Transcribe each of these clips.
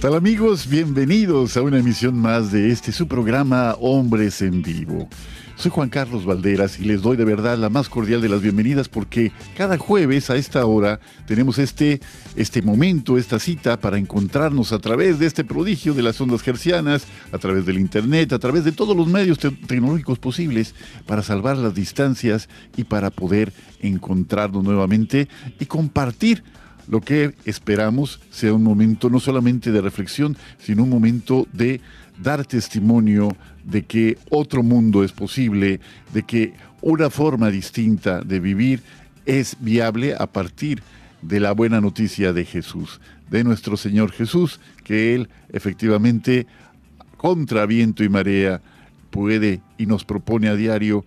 tal amigos? Bienvenidos a una emisión más de este su programa Hombres en Vivo. Soy Juan Carlos Valderas y les doy de verdad la más cordial de las bienvenidas porque cada jueves a esta hora tenemos este, este momento, esta cita para encontrarnos a través de este prodigio de las ondas gercianas, a través del Internet, a través de todos los medios te tecnológicos posibles para salvar las distancias y para poder encontrarnos nuevamente y compartir lo que esperamos sea un momento no solamente de reflexión, sino un momento de dar testimonio de que otro mundo es posible, de que una forma distinta de vivir es viable a partir de la buena noticia de Jesús, de nuestro Señor Jesús, que Él efectivamente, contra viento y marea, puede y nos propone a diario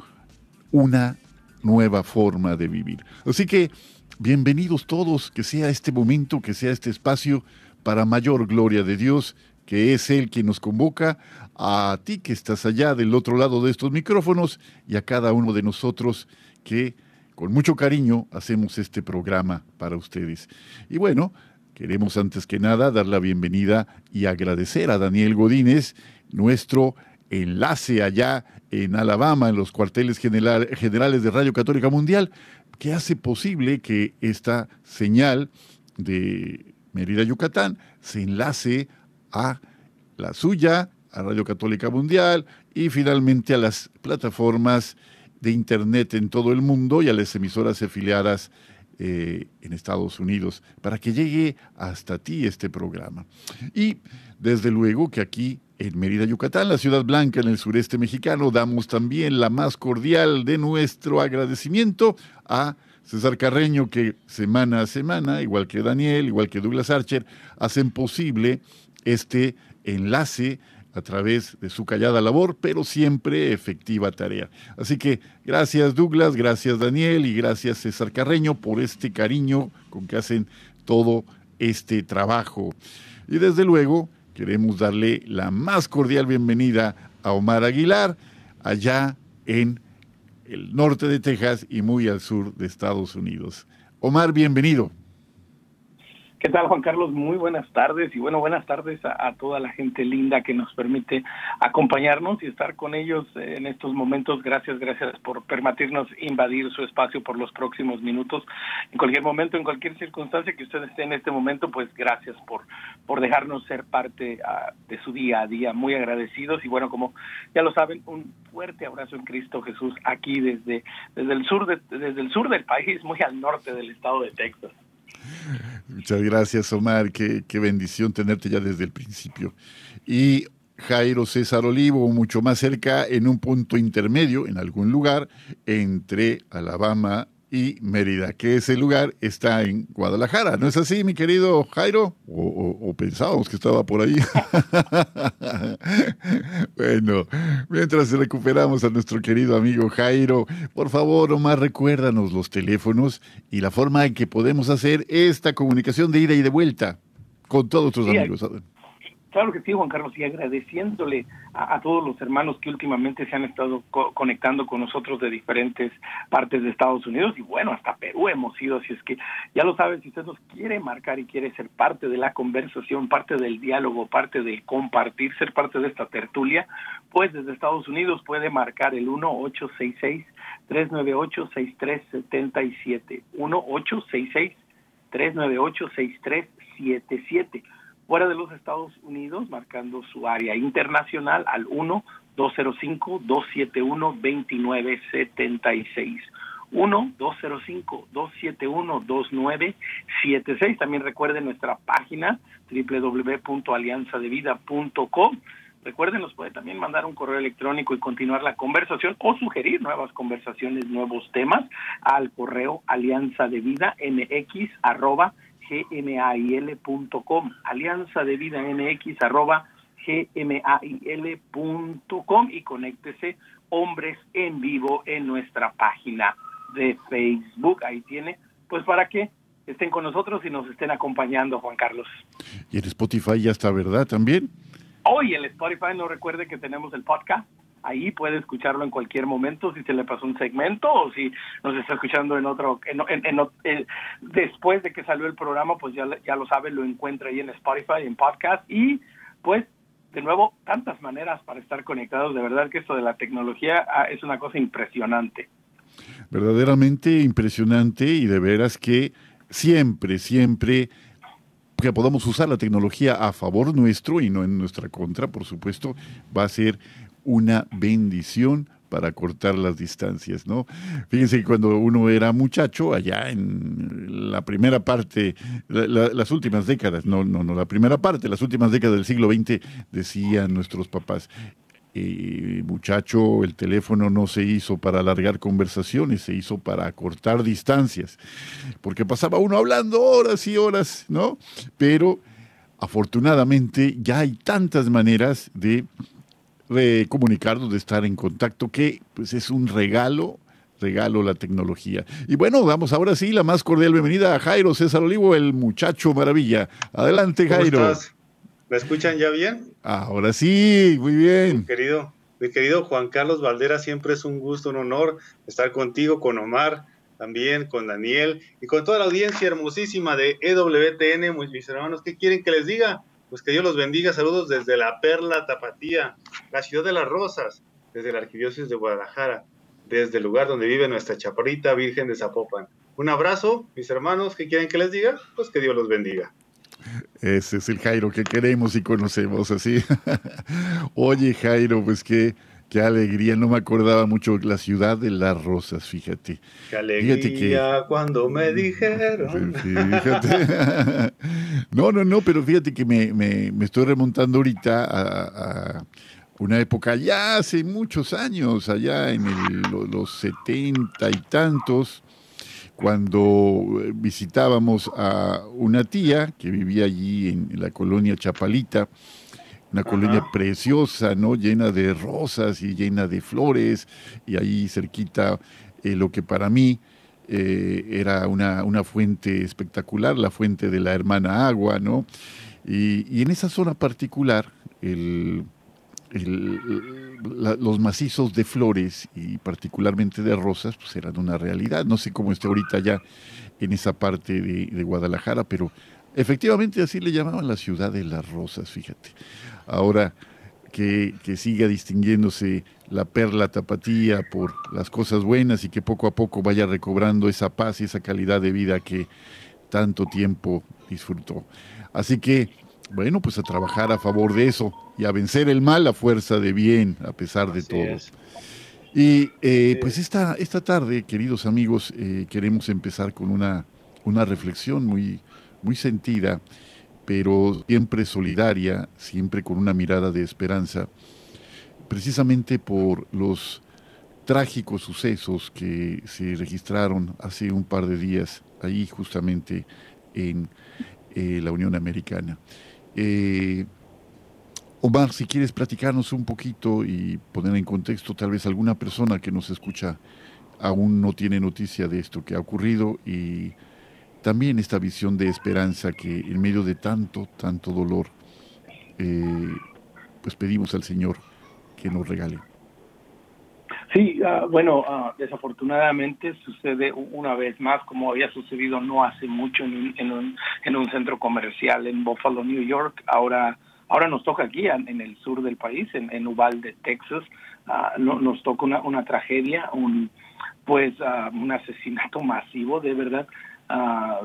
una nueva forma de vivir. Así que, bienvenidos todos, que sea este momento, que sea este espacio para mayor gloria de Dios, que es Él quien nos convoca a ti que estás allá del otro lado de estos micrófonos y a cada uno de nosotros que con mucho cariño hacemos este programa para ustedes. Y bueno, queremos antes que nada dar la bienvenida y agradecer a Daniel Godínez, nuestro enlace allá en Alabama, en los cuarteles generales de Radio Católica Mundial, que hace posible que esta señal de Mérida, Yucatán, se enlace a la suya, a Radio Católica Mundial y finalmente a las plataformas de Internet en todo el mundo y a las emisoras afiliadas eh, en Estados Unidos para que llegue hasta ti este programa. Y desde luego que aquí en Mérida, Yucatán, la ciudad blanca en el sureste mexicano, damos también la más cordial de nuestro agradecimiento a César Carreño que semana a semana, igual que Daniel, igual que Douglas Archer, hacen posible este enlace a través de su callada labor, pero siempre efectiva tarea. Así que gracias Douglas, gracias Daniel y gracias César Carreño por este cariño con que hacen todo este trabajo. Y desde luego queremos darle la más cordial bienvenida a Omar Aguilar, allá en el norte de Texas y muy al sur de Estados Unidos. Omar, bienvenido. ¿Qué tal, Juan Carlos? Muy buenas tardes y bueno, buenas tardes a, toda la gente linda que nos permite acompañarnos y estar con ellos en estos momentos. Gracias, gracias por permitirnos invadir su espacio por los próximos minutos. En cualquier momento, en cualquier circunstancia que usted esté en este momento, pues gracias por, por dejarnos ser parte uh, de su día a día. Muy agradecidos y bueno, como ya lo saben, un fuerte abrazo en Cristo Jesús aquí desde, desde, el, sur de, desde el sur del país, muy al norte del estado de Texas. Muchas gracias, Omar. Qué, bendición tenerte ya desde el principio. Y Jairo César Olivo, mucho más cerca, en un punto intermedio, en algún lugar, entre Alabama y Mérida, que ese lugar está en Guadalajara. ¿No es así, mi querido Jairo? O, pensábamos que estaba por ahí. bueno, mientras recuperamos a nuestro querido amigo Jairo, por favor, Omar, recuérdanos los teléfonos y la forma en que podemos hacer esta comunicación de ida y de vuelta con todos nuestros amigos. Claro que sí, Juan Carlos, y agradeciéndole a, todos los hermanos que últimamente se han estado conectando con nosotros de diferentes partes de Estados Unidos y bueno, hasta Perú hemos ido, así es que ya lo saben, si usted nos quiere marcar y quiere ser parte de la conversación, parte del diálogo, parte del compartir, ser parte de esta tertulia, pues desde Estados Unidos puede marcar el 1866 398 6377 1866 398 6377 fuera de los Estados Unidos, marcando su área internacional al 1-205-271-2976. 1-205-271-2976. También recuerden nuestra página www.alianzadevida.com. Recuerden, nos puede también mandar un correo electrónico y continuar la conversación o sugerir nuevas conversaciones, nuevos temas al correo alianza de vida mx arroba gmail.com, alianza de vida mx arroba gmail.com y conéctese hombres en vivo en nuestra página de Facebook. Ahí tiene, pues para que estén con nosotros y nos estén acompañando, Juan Carlos. Y en Spotify ya está, ¿verdad? También. Hoy en Spotify no recuerde que tenemos el podcast. Ahí puede escucharlo en cualquier momento si se le pasó un segmento o si nos está escuchando en otro, en, después de que salió el programa, pues ya, ya lo sabe, lo encuentra ahí en Spotify, en podcast y pues de nuevo, tantas maneras para estar conectados. De verdad que esto de la tecnología ah, es una cosa impresionante. Verdaderamente impresionante y de veras que siempre, siempre que podamos usar la tecnología a favor nuestro y no en nuestra contra, por supuesto, va a ser una bendición para cortar las distancias, ¿no? Fíjense que cuando uno era muchacho, allá en la primera parte, las últimas décadas, no, no, no, la primera parte, las últimas décadas del siglo XX, decían nuestros papás, eh, muchacho, el teléfono no se hizo para alargar conversaciones, se hizo para cortar distancias, porque pasaba uno hablando horas y horas, ¿no? Pero afortunadamente ya hay tantas maneras de, comunicarnos, de estar en contacto, que pues es un regalo regalo la tecnología. Y bueno, damos ahora sí la más cordial bienvenida a Jairo César Olivo, el muchacho maravilla. Adelante, Jairo. ¿Me escuchan ya bien? Ahora sí, muy bien. Mi querido, mi querido Juan Carlos Valdera, siempre es un gusto, un honor estar contigo, con Omar, también con Daniel y con toda la audiencia hermosísima de EWTN, mis hermanos. ¿Qué quieren que les diga? Pues que Dios los bendiga. Saludos desde la Perla Tapatía, la ciudad de las Rosas, desde la Arquidiócesis de Guadalajara, desde el lugar donde vive nuestra chaparrita Virgen de Zapopan. Un abrazo, mis hermanos. ¿Qué quieren que les diga? Pues que Dios los bendiga. Ese es el Jairo que queremos y conocemos así. Oye, Jairo, pues qué, qué alegría. No me acordaba mucho la ciudad de las rosas, fíjate. Qué alegría cuando me dijeron. Fíjate. no, no, no, pero fíjate que me, me, me estoy remontando ahorita a, una época ya hace muchos años, allá en los setenta y tantos cuando eh, visitábamos a una tía que vivía allí en, la colonia Chapalita, una colonia preciosa, ¿no? Llena de rosas y llena de flores, y ahí cerquita eh, lo que para mí eh, era una, una, fuente espectacular, la fuente de la hermana agua, ¿no? Y, y en esa zona particular, el, los macizos de flores y particularmente de rosas pues eran una realidad. No sé cómo esté ahorita ya en esa parte de, Guadalajara, pero efectivamente así le llamaban la ciudad de las rosas, fíjate. Ahora que, que siga distinguiéndose la perla tapatía por las cosas buenas y que poco a poco vaya recobrando esa paz y esa calidad de vida que tanto tiempo disfrutó. Así que bueno, pues a trabajar a favor de eso y a vencer el mal a fuerza de bien, a pesar de todo. Y eh, pues esta, esta tarde, queridos amigos, eh, queremos empezar con una, una reflexión muy, muy sentida, pero siempre solidaria, siempre con una mirada de esperanza, precisamente por los trágicos sucesos que se registraron hace un par de días ahí justamente en eh, la Unión Americana. Eh, Omar, si quieres platicarnos un poquito y poner en contexto, tal vez alguna persona que nos escucha aún no tiene noticia de esto que ha ocurrido y también esta visión de esperanza que en medio de tanto, tanto dolor, eh, pues pedimos al Señor que nos regale. Sí, ah, bueno, ah, desafortunadamente sucede una vez más, como había sucedido no hace mucho en un, en un, en un centro comercial en Buffalo, New York. Ahora, ahora nos toca aquí en, el sur del país, en, en Uvalde, Texas. Ah, no, nos toca una, una tragedia, un pues un asesinato masivo, de verdad.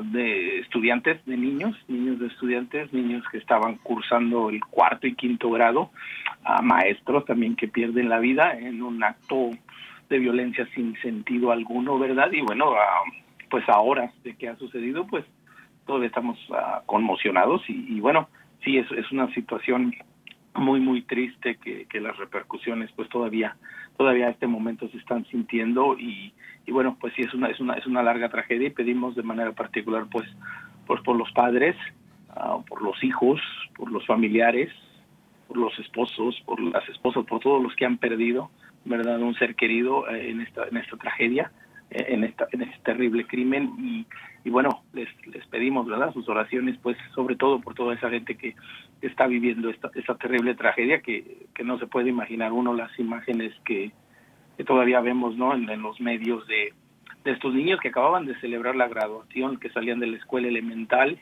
De estudiantes, de niños, niños de estudiantes, niños que estaban cursando el cuarto y quinto grado, a maestros también que pierden la vida en un acto de violencia sin sentido alguno, ¿verdad? Y bueno, pues ahora de que ha sucedido, pues todos estamos ah, conmocionados y, bueno, sí, es, es una situación muy, muy triste que, que las repercusiones pues todavía todavía a este momento se están sintiendo y, bueno, pues sí, es una, es, una, es una larga tragedia y pedimos de manera particular pues, pues por los padres, ah, por los hijos, por los familiares, por los esposos, por las esposas, por todos los que han perdido, ¿verdad?, un ser querido eh, en esta, en esta tragedia en, esta, en este terrible crimen y, y bueno, les, les pedimos, ¿verdad?, sus oraciones, pues sobre todo por toda esa gente que está viviendo esta, esta terrible tragedia que, que no se puede imaginar uno las imágenes que, todavía vemos, ¿no?, en, en los medios de, de estos niños que acababan de celebrar la graduación, que salían de la escuela elemental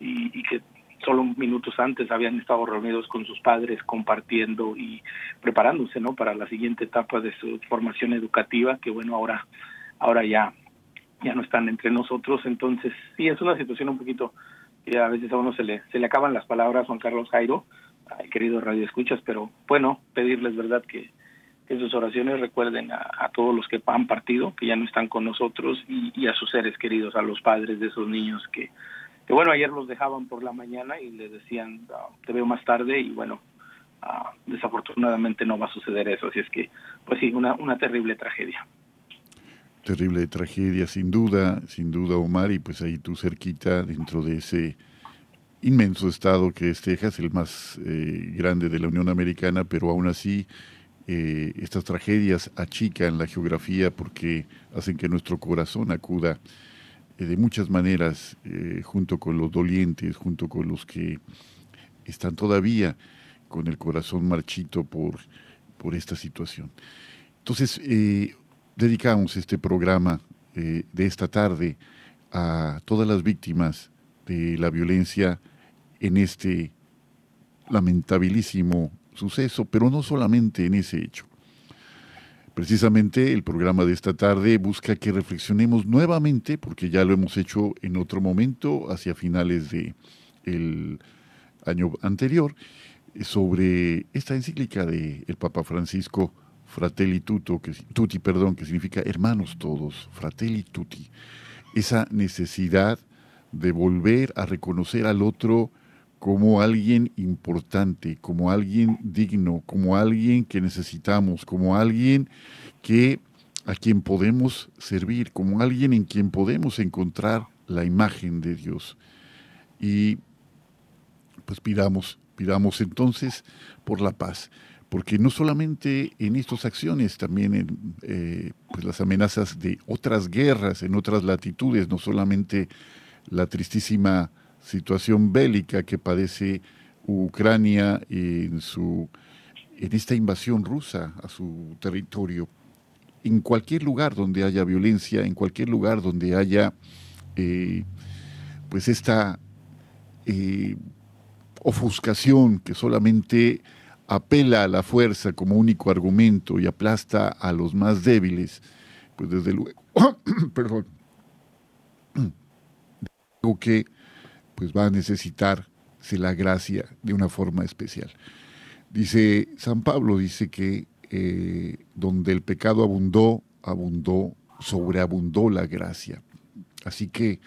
y, y que solo minutos antes habían estado reunidos con sus padres compartiendo y preparándose no para la siguiente etapa de su formación educativa que bueno ahora ahora ya, ya no están entre nosotros. Entonces, sí, es una situación un poquito que a veces a uno se le, se le acaban las palabras, Juan Carlos Jairo, ay, querido Radio Escuchas, pero bueno, pedirles, ¿verdad?, que, que sus oraciones recuerden a, todos los que han partido, que ya no están con nosotros, y, a sus seres queridos, a los padres de esos niños que, que bueno, ayer los dejaban por la mañana y les decían, ah, te veo más tarde, y bueno, uh, desafortunadamente no va a suceder eso, así es que, pues sí, una, una terrible tragedia terrible tragedia, sin duda, sin duda, Omar, y pues ahí tú cerquita, dentro de ese inmenso estado que es Texas, el más eh, grande de la Unión Americana, pero aún así eh, estas tragedias achican la geografía porque hacen que nuestro corazón acuda eh, de muchas maneras junto con los dolientes, junto con los que están todavía con el corazón marchito por, por esta situación. Entonces, dedicamos este programa eh, de esta tarde a todas las víctimas de la violencia en este lamentabilísimo suceso, pero no solamente en ese hecho. Precisamente el programa de esta tarde busca que reflexionemos nuevamente, porque ya lo hemos hecho en otro momento, hacia finales del el año anterior, sobre esta encíclica del el Papa Francisco fratelli que, tutti, perdón, que significa hermanos todos, fratelli tutti, esa necesidad de volver a reconocer al otro como alguien importante, como alguien digno, como alguien que necesitamos, como alguien que a quien podemos servir, como alguien en quien podemos encontrar la imagen de Dios. Y pues pidamos, pidamos entonces por la paz porque no solamente en estas acciones, también en eh, pues las amenazas de otras guerras en otras latitudes, no solamente la tristísima situación bélica que padece Ucrania en, su, en esta invasión rusa a su territorio. En cualquier lugar donde haya violencia, en cualquier lugar donde haya eh, pues esta eh, ofuscación que solamente apela a la fuerza como único argumento y aplasta a los más débiles, pues desde luego, perdón, digo que pues va a necesitarse la gracia de una forma especial. Dice San Pablo, dice que eh, donde el pecado abundó, abundó, sobreabundó la gracia. Así que,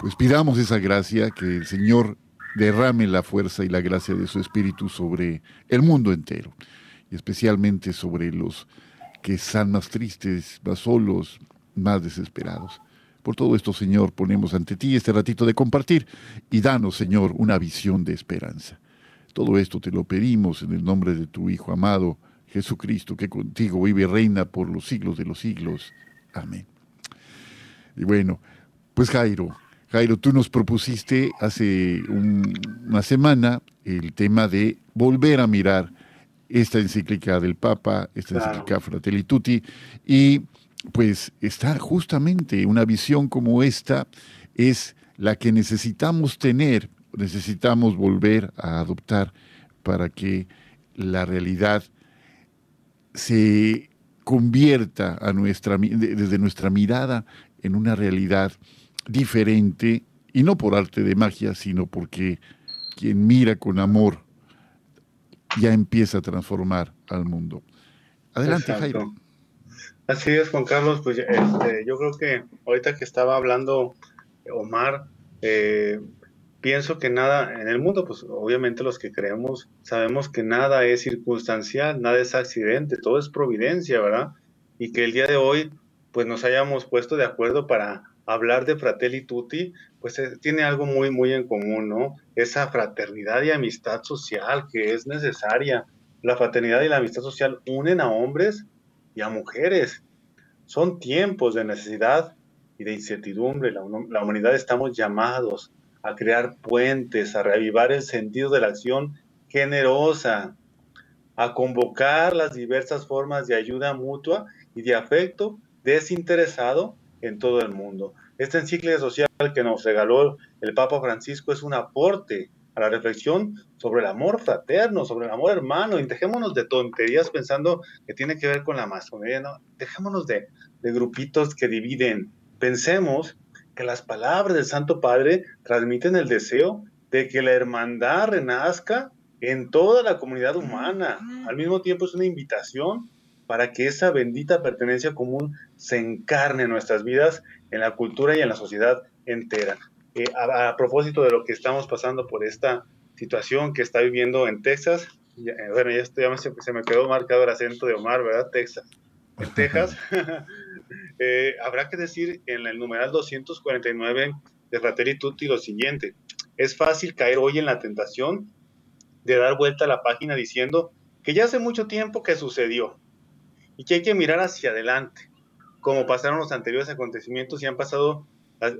pues pidamos esa gracia que el Señor derrame la fuerza y la gracia de su Espíritu sobre el mundo entero, y especialmente sobre los que están más tristes, más solos, más desesperados. Por todo esto, Señor, ponemos ante ti este ratito de compartir y danos, Señor, una visión de esperanza. Todo esto te lo pedimos en el nombre de tu Hijo amado, Jesucristo, que contigo vive y reina por los siglos de los siglos. Amén. Y bueno, pues Jairo, Jairo, tú nos propusiste hace una semana el tema de volver a mirar esta encíclica del Papa, esta encíclica Fratelli Tutti, y pues está justamente una visión como esta es la que necesitamos tener, necesitamos volver a adoptar para que la realidad se convierta a nuestra, desde nuestra mirada en una realidad diferente, y no por arte de magia, sino porque quien mira con amor ya empieza a transformar al mundo. Adelante, Jairo. Así es, Juan Carlos, pues este, yo creo que ahorita que estaba hablando Omar, eh, pienso que nada en el mundo, pues obviamente los que creemos sabemos que nada es circunstancial, nada es accidente, todo es providencia, ¿verdad? Y que el día de hoy pues nos hayamos puesto de acuerdo para hablar de Fratelli Tutti, pues eh, tiene algo muy, muy en común, ¿no? Esa fraternidad y amistad social que es necesaria. La fraternidad y la amistad social unen a hombres y a mujeres. Son tiempos de necesidad y de incertidumbre. La, la humanidad estamos llamados a crear puentes, a reavivar el sentido de la acción generosa, a convocar las diversas formas de ayuda mutua y de afecto desinteresado en todo el mundo. Esta encíclica social que nos regaló el Papa Francisco es un aporte a la reflexión sobre el amor fraterno, sobre el amor hermano, y dejémonos de tonterías pensando que tiene que ver con la masonería, no, dejémonos de, de grupitos que dividen, pensemos que las palabras del Santo Padre transmiten el deseo de que la hermandad renazca en toda la comunidad humana. Al mismo tiempo es una invitación para que esa bendita pertenencia común se encarne en nuestras vidas, en la cultura y en la sociedad entera. Eh, a, propósito de lo que estamos pasando por esta situación que está viviendo en Texas, eh, bueno, ya se, me quedó marcado el acento de Omar, ¿verdad? Texas. En Texas, Eh, habrá que decir en el numeral 249 de Fratelli Tutti lo siguiente. Es fácil caer hoy en la tentación de dar vuelta a la página diciendo que ya hace mucho tiempo que sucedió y que hay que mirar hacia adelante, como pasaron los anteriores acontecimientos y han pasado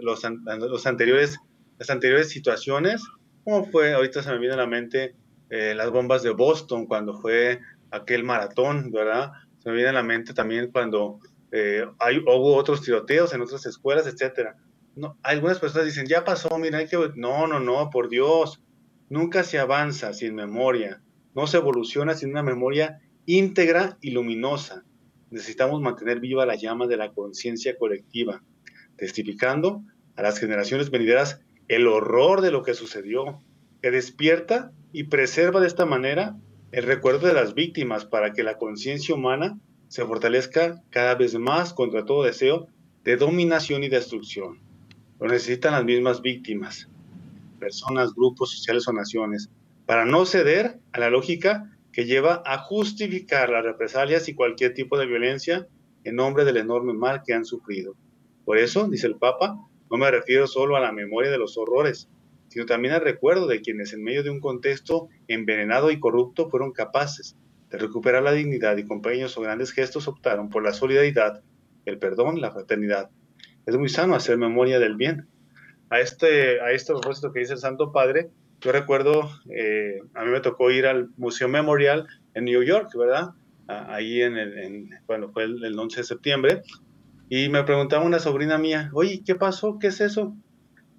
los, los anteriores, las anteriores situaciones, como fue, ahorita se me viene a la mente eh, las bombas de Boston cuando fue aquel maratón, ¿verdad? Se me viene a la mente también cuando eh, hay, hubo otros tiroteos en otras escuelas, etcétera. No, algunas personas dicen, ya pasó, mira, hay que... No, no, no, por Dios, nunca se avanza sin memoria, no se evoluciona sin una memoria íntegra y luminosa. Necesitamos mantener viva la llama de la conciencia colectiva, testificando a las generaciones venideras el horror de lo que sucedió, que despierta y preserva de esta manera el recuerdo de las víctimas para que la conciencia humana se fortalezca cada vez más contra todo deseo de dominación y destrucción. Lo necesitan las mismas víctimas, personas, grupos sociales o naciones, para no ceder a la lógica que lleva a justificar las represalias y cualquier tipo de violencia en nombre del enorme mal que han sufrido. Por eso, dice el Papa, no me refiero solo a la memoria de los horrores, sino también al recuerdo de quienes en medio de un contexto envenenado y corrupto fueron capaces de recuperar la dignidad y con pequeños o grandes gestos optaron por la solidaridad, el perdón, la fraternidad. Es muy sano hacer memoria del bien. A este, a este propósito que dice el Santo Padre, yo recuerdo, eh, a mí me tocó ir al Museo Memorial en New York, ¿verdad? ahí en, el, cuando fue el, 11 de septiembre, y me preguntaba una sobrina mía, oye, ¿qué pasó? ¿Qué es eso?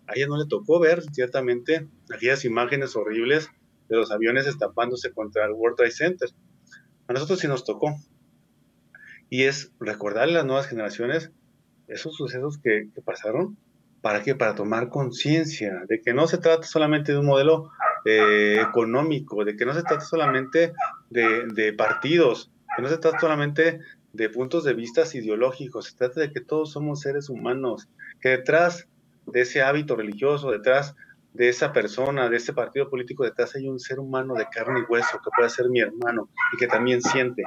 A ella no le tocó ver, ciertamente, aquellas imágenes horribles de los aviones estampándose contra el World Trade Center. A nosotros sí nos tocó. Y es recordarle a las nuevas generaciones esos sucesos que, pasaron. ¿Para qué? Para tomar conciencia de que no se trata solamente de un modelo eh, económico, de que no se trata solamente de, de, partidos, que no se trata solamente de puntos de vista ideológicos, se trata de que todos somos seres humanos, que detrás de ese hábito religioso, detrás de esa persona, de ese partido político detrás hay un ser humano de carne y hueso que puede ser mi hermano y que también siente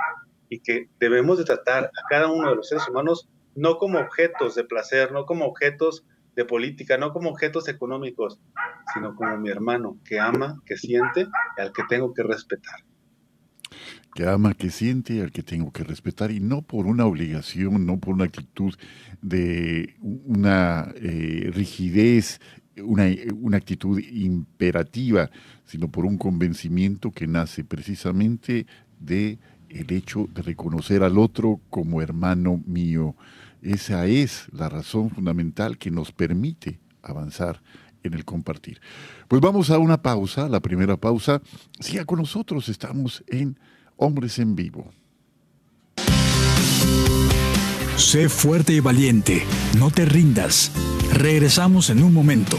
y que debemos de tratar a cada uno de los seres humanos no como objetos de placer, no como objetos de política, no como objetos económicos, sino como mi hermano que ama, que siente y al que tengo que respetar. Que ama, que siente y al que tengo que respetar y no por una obligación, no por una actitud de una eh, rigidez una, actitud imperativa, sino por un convencimiento que nace precisamente de el hecho de reconocer al otro como hermano mío. Esa es la razón fundamental que nos permite avanzar en el compartir. Pues vamos a una pausa, la primera pausa. Siga con nosotros, estamos en Hombres en Vivo. Sé fuerte y valiente, no te rindas. Regresamos en un momento.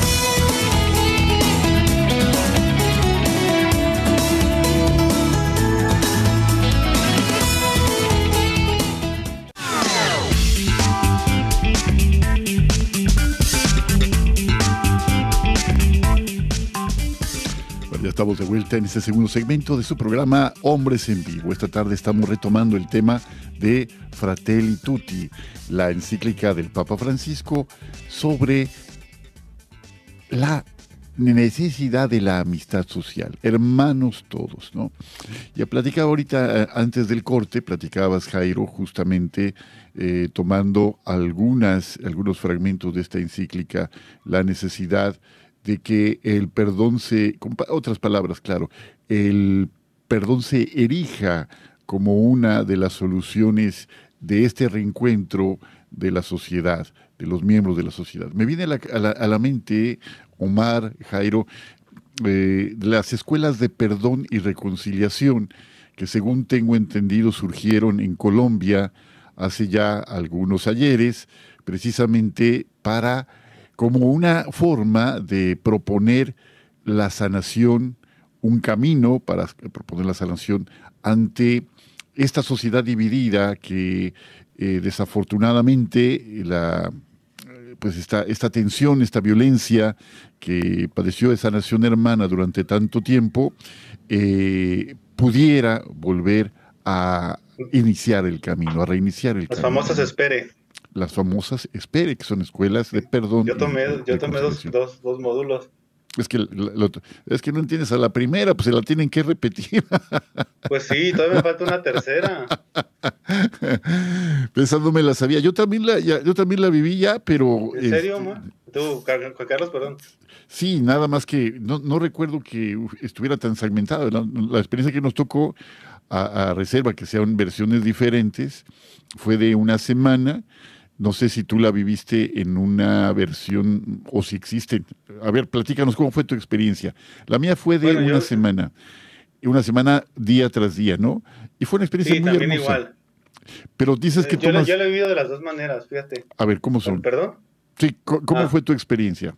Estamos de vuelta en este segundo segmento de su programa Hombres en Vivo. Esta tarde estamos retomando el tema de Fratelli Tutti, la encíclica del Papa Francisco sobre la necesidad de la amistad social, hermanos todos, ¿no? Ya platicaba ahorita, eh, antes del corte, platicabas, Jairo, justamente eh, tomando algunas, algunos fragmentos de esta encíclica, la necesidad de que el perdón se, con otras palabras, claro, el perdón se erija como una de las soluciones de este reencuentro de la sociedad, de los miembros de la sociedad. Me viene a la, mente, Omar, Jairo, eh, las escuelas de perdón y reconciliación, que según tengo entendido surgieron en Colombia hace ya algunos ayeres, precisamente para como una forma de proponer la sanación, un camino para proponer la sanación ante esta sociedad dividida que eh, desafortunadamente la, pues esta, esta tensión, esta violencia que padeció esa nación hermana durante tanto tiempo, eh, pudiera volver a iniciar el camino, a reiniciar el camino. Las famosas espere las famosas Espere, que son escuelas de perdón. Yo tomé, yo tomé dos, dos, dos, módulos. Es que, es que no entiendes a la primera, pues se la tienen que repetir. Pues sí, todavía me falta una tercera. Pensándome la sabía. Yo también la, yo también la viví ya, pero... ¿En serio, este, Tú, Carlos, perdón. Sí, nada más que no, no recuerdo que estuviera tan segmentado. La, la experiencia que nos tocó a, a, reserva, que sean versiones diferentes, fue de una semana no sé si tú la viviste en una versión o si existe. A ver, platícanos cómo fue tu experiencia. La mía fue de una semana, una semana día tras día, ¿no? Y fue una experiencia sí, muy también hermosa. igual. Pero dices que yo, tomas... yo lo he vivido de las dos maneras, fíjate. A ver, ¿cómo son? ¿Perdón? Sí, ¿cómo Ah. fue tu experiencia?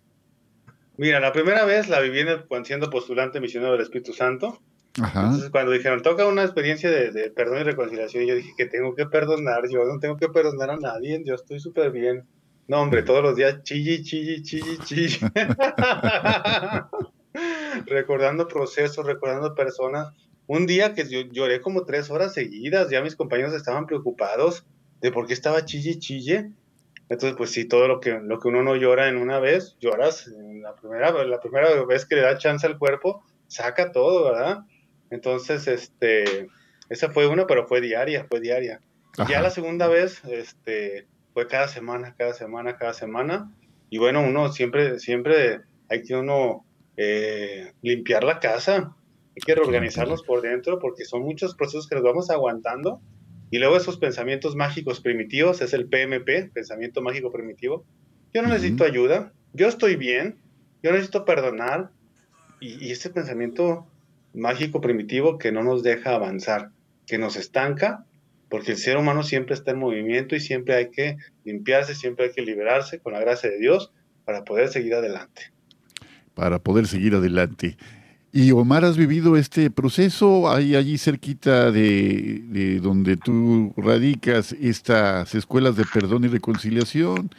Mira, la primera vez la viví en el- siendo postulante misionero del Espíritu Santo. Ajá. Entonces, cuando dijeron, toca una experiencia de, de perdón y reconciliación, yo dije que tengo que perdonar, yo no tengo que perdonar a nadie, yo estoy súper bien. No, hombre, todos los días chilli, chilli, chilli, chilli. recordando procesos, recordando personas. Un día que yo lloré como tres horas seguidas, ya mis compañeros estaban preocupados de por qué estaba chille, chille. Entonces, pues sí, todo lo que, lo que uno no llora en una vez, lloras en la primera, la primera vez que le da chance al cuerpo, saca todo, ¿verdad? Entonces, este, esa fue una, pero fue diaria, fue diaria. Ajá. Ya la segunda vez, este, fue cada semana, cada semana, cada semana. Y bueno, uno siempre, siempre hay que uno eh, limpiar la casa, hay que reorganizarnos por dentro, porque son muchos procesos que nos vamos aguantando. Y luego esos pensamientos mágicos primitivos, es el PMP, pensamiento mágico primitivo. Yo no Ujú. necesito ayuda, yo estoy bien, yo necesito perdonar. Y, y ese pensamiento mágico primitivo que no nos deja avanzar, que nos estanca, porque el ser humano siempre está en movimiento y siempre hay que limpiarse, siempre hay que liberarse con la gracia de Dios para poder seguir adelante. Para poder seguir adelante. Y Omar, ¿has vivido este proceso? ¿Hay allí cerquita de, de donde tú radicas estas escuelas de perdón y reconciliación?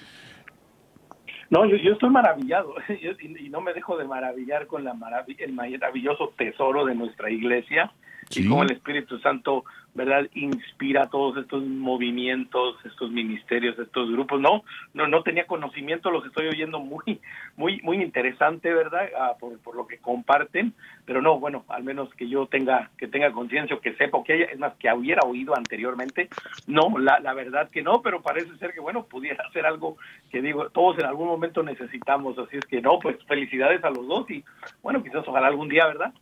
No, yo, yo estoy maravillado y, y no me dejo de maravillar con la el maravilloso tesoro de nuestra iglesia. Y cómo el Espíritu Santo ¿verdad? Inspira todos estos movimientos, estos ministerios, estos grupos. No, no, no tenía conocimiento, los estoy oyendo muy, muy, muy interesante, ¿verdad? Ah, por, por, lo que comparten, pero no, bueno, al menos que yo tenga, que tenga conciencia o que sepa que haya, es más, que hubiera oído anteriormente. No, la, la verdad que no, pero parece ser que, bueno, pudiera ser algo que digo, todos en algún momento necesitamos, así es que no, pues felicidades a los dos y, bueno, quizás ojalá algún día, ¿verdad?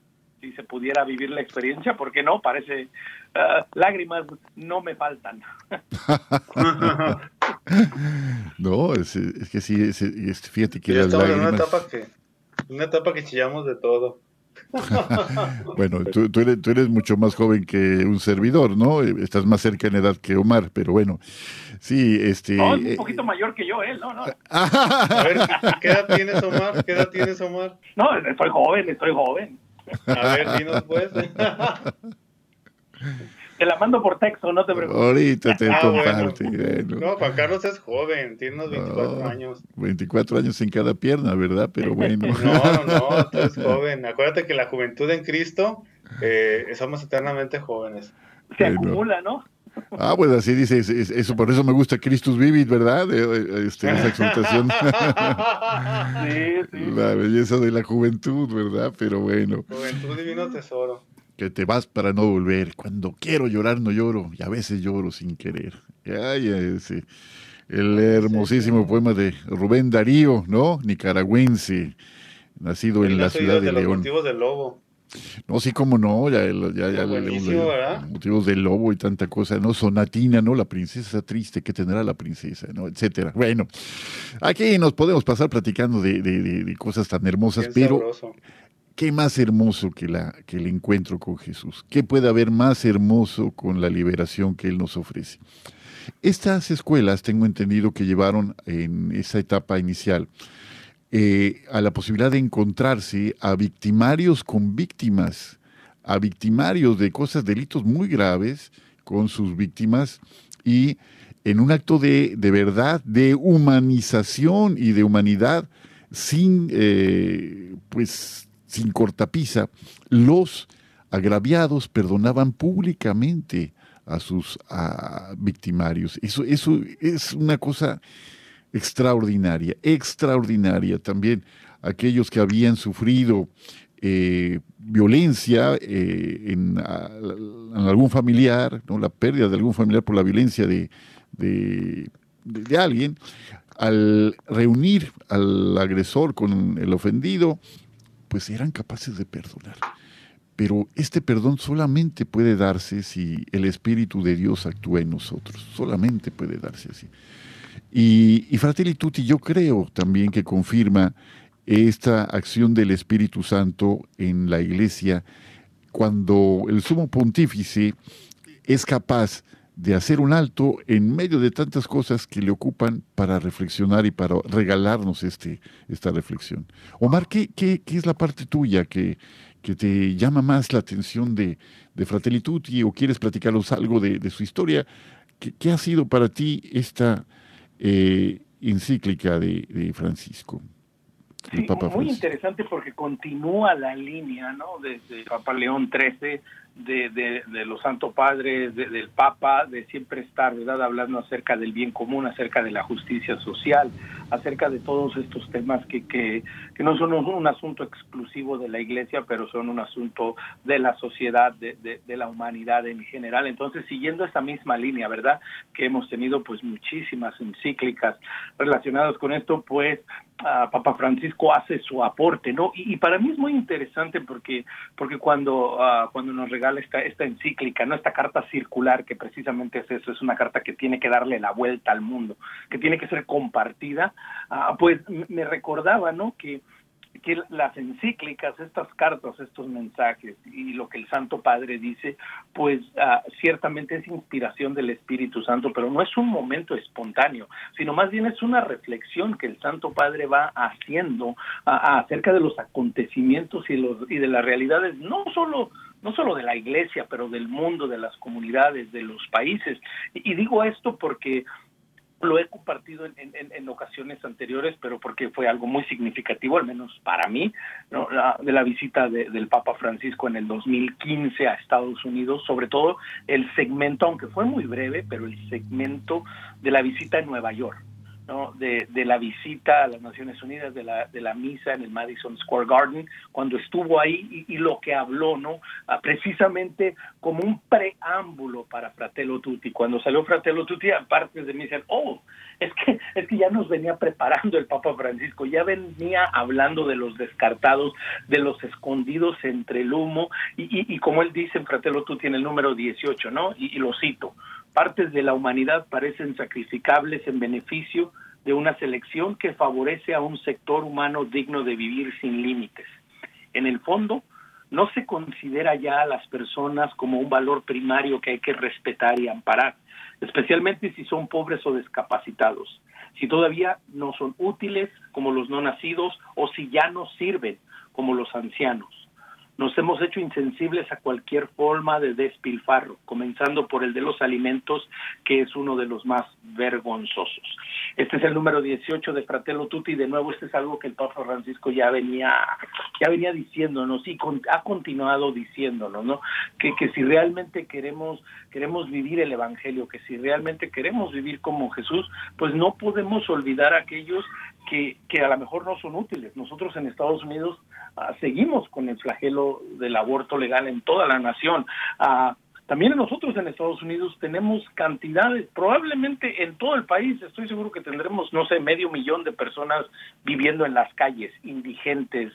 Si se pudiera vivir la experiencia, porque no, parece uh, lágrimas no me faltan. no, es, es, que sí, es, es, fíjate que las estamos lágrimas... en una etapa que, una etapa que chillamos de todo. bueno, tú, tú, eres, tú, eres, mucho más joven que un servidor, ¿no? Estás más cerca en edad que Omar, pero bueno, sí, este... No, es un poquito mayor que yo, él, no, no. A ver, ¿qué edad tienes, Omar? ¿Qué edad tienes, Omar? No, estoy joven, estoy joven. A ver, dinos pues. Te la mando por texto, no te preocupes. Ahorita te ah. Bueno. No, Juan Carlos es joven, tiene unos 24 años. 24 años en cada pierna, ¿verdad? Pero bueno. No, no, no, tú eres joven. Acuérdate que la juventud en Cristo eh, somos eternamente jóvenes. Se acumula, ¿no? Ah, pues así dice, eso por eso me gusta Christus Vivit, ¿verdad? Este, esa exaltación. sí, sí. La belleza de la juventud, ¿verdad? Pero bueno. Juventud divino tesoro. Que te vas para no volver. Cuando quiero llorar no lloro y a veces lloro sin querer. Ay, ese. El hermosísimo poema de Rubén Darío, ¿no? Nicaragüense, nacido en la ciudad de, de León. Los motivos del lobo. No, sí, como no, ya, ya, ya, motivos del lobo y tanta cosa, ¿no? Sonatina, ¿no? La princesa triste que tendrá la princesa, ¿no? Etcétera. Bueno, aquí nos podemos pasar platicando de, de, cosas tan hermosas, pero ¿qué más hermoso que, la, que el encuentro con Jesús? ¿Qué puede haber más hermoso con la liberación que Él nos ofrece? Estas escuelas, tengo entendido que llevaron en esa etapa inicial, eh, a la posibilidad de encontrarse a victimarios con víctimas, a victimarios de cosas, delitos muy graves con sus víctimas y en un acto de, de verdad, de humanización y de humanidad sin, eh, pues, sin cortapisa, los agraviados perdonaban públicamente a sus victimarios. Eso, eso es una cosa extraordinaria, extraordinaria también aquellos que habían sufrido eh, violencia eh, en, algún familiar, ¿no? la pérdida de algún familiar por la violencia de, de, de, alguien, al reunir al agresor con el ofendido, pues eran capaces de perdonar. Pero este perdón solamente puede darse si el Espíritu de Dios actúa en nosotros, solamente puede darse así. Y, y Fratelli Tutti yo creo también que confirma esta acción del Espíritu Santo en la iglesia cuando el sumo pontífice es capaz de hacer un alto en medio de tantas cosas que le ocupan para reflexionar y para regalarnos este, esta reflexión. Omar, ¿qué, qué, qué es la parte tuya que, que, te llama más la atención de, de Fratelli Tutti o quieres platicarnos algo de, de su historia? ¿Qué, ¿Qué, ha sido para ti esta, eh, encíclica de, Francisco. Sí, muy interesante porque continúa la línea, ¿no? Desde Papa León XIII de, de, los Santos Padres, del Papa, de siempre estar, ¿verdad? Hablando acerca del bien común, acerca de la justicia social, acerca de todos estos temas que, que, que no son un, asunto exclusivo de la Iglesia, pero son un asunto de la sociedad, de, la humanidad en general. Entonces, siguiendo esta misma línea, ¿verdad? Que hemos tenido pues muchísimas encíclicas relacionadas con esto, pues Papa Francisco hace su aporte, ¿no? Y, para mí es muy interesante porque porque cuando uh, cuando nos regala esta esta encíclica, no esta carta circular que precisamente es eso, es una carta que tiene que darle la vuelta al mundo, que tiene que ser compartida, uh, pues me recordaba, ¿no? Que que las encíclicas, estas cartas, estos mensajes y lo que el Santo Padre dice, pues uh, ciertamente es inspiración del Espíritu Santo, pero no es un momento espontáneo, sino más bien es una reflexión que el Santo Padre va haciendo uh, acerca de los acontecimientos y, los, y de las realidades, no solo no solo de la iglesia, pero del mundo, de las comunidades, de los países. Y digo esto porque lo he compartido en, en, ocasiones anteriores, pero porque fue algo muy significativo, al menos para mí, ¿no? de la visita del Papa Francisco en el 2015 a Estados Unidos, sobre todo el segmento, aunque fue muy breve, pero el segmento de la visita en Nueva York. ¿No? De, de, la visita a las Naciones Unidas, de la, de la misa en el Madison Square Garden, cuando estuvo ahí y, lo que habló, ¿no? Ah, precisamente como un preámbulo para Fratello Tutti. Cuando salió Fratello Tutti, aparte de mí dicen, oh, es que, es que ya nos venía preparando el Papa Francisco, ya venía hablando de los descartados, de los escondidos entre el humo, y, y, como él dice en Fratello Tutti en el número 18, ¿no? y lo cito, partes de la humanidad parecen sacrificables en beneficio de una selección que favorece a un sector humano digno de vivir sin límites. En el fondo, no se considera ya a las personas como un valor primario que hay que respetar y amparar, especialmente si son pobres o discapacitados, si todavía no son útiles como los no nacidos o si ya no sirven como los ancianos. Nos hemos hecho insensibles a cualquier forma de despilfarro, comenzando por el de los alimentos, que es uno de los más vergonzosos. Este es el número 18 de Fratello Tutti. De nuevo, este es algo que el Papa Francisco ya venía, ya venía diciéndonos y ha continuado diciéndonos, ¿no? Que, que si realmente queremos, queremos vivir el Evangelio, que si realmente queremos vivir como Jesús, pues no podemos olvidar a aquellos que, que a lo mejor no son útiles. Nosotros en Estados Unidos ah, seguimos con el flagelo del aborto legal en toda la nación. Ah, también nosotros en Estados Unidos tenemos cantidades, probablemente en todo el país, estoy seguro que tendremos, no sé, medio millón de personas viviendo en las calles, indigentes.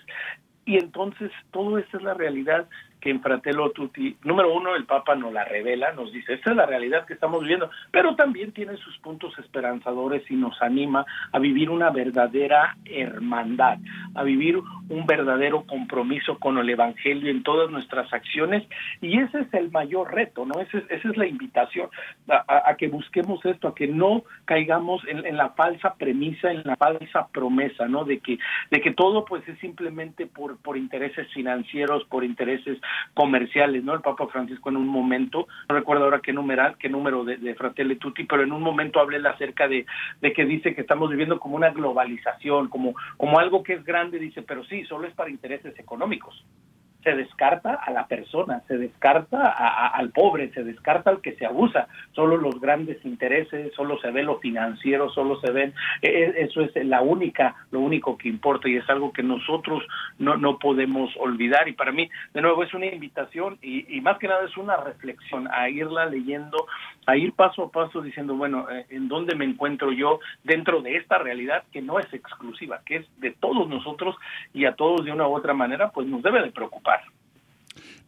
Y entonces todo esto es la realidad que en Fratello Tutti, número uno, el Papa nos la revela, nos dice, esta es la realidad que estamos viviendo, pero también tiene sus puntos esperanzadores y nos anima a vivir una verdadera hermandad, a vivir un verdadero compromiso con el Evangelio en todas nuestras acciones, y ese es el mayor reto, ¿no? Ese, esa es la invitación, a, que busquemos esto, a que no caigamos en, en, la falsa premisa, en la falsa promesa, ¿no? De que, de que todo pues es simplemente por, por intereses financieros, por intereses comerciales, ¿no? El Papa Francisco en un momento, no recuerdo ahora qué numeral, qué número de, de Fratelli Tutti, pero en un momento hablé acerca de, de que dice que estamos viviendo como una globalización, como, como algo que es grande, dice, pero sí, solo es para intereses económicos se descarta a la persona, se descarta al pobre, se descarta al que se abusa, solo los grandes intereses, solo se ve lo financiero, solo se ven, e, e, eso es la única, lo único que importa y es algo que nosotros no, no podemos olvidar y para mí, de nuevo, es una invitación y, más que nada es una reflexión a irla leyendo, a ir paso a paso diciendo, bueno, eh, ¿en dónde me encuentro yo dentro de esta realidad que no es exclusiva, que es de todos nosotros y a todos de una u otra manera, pues nos debe de preocupar?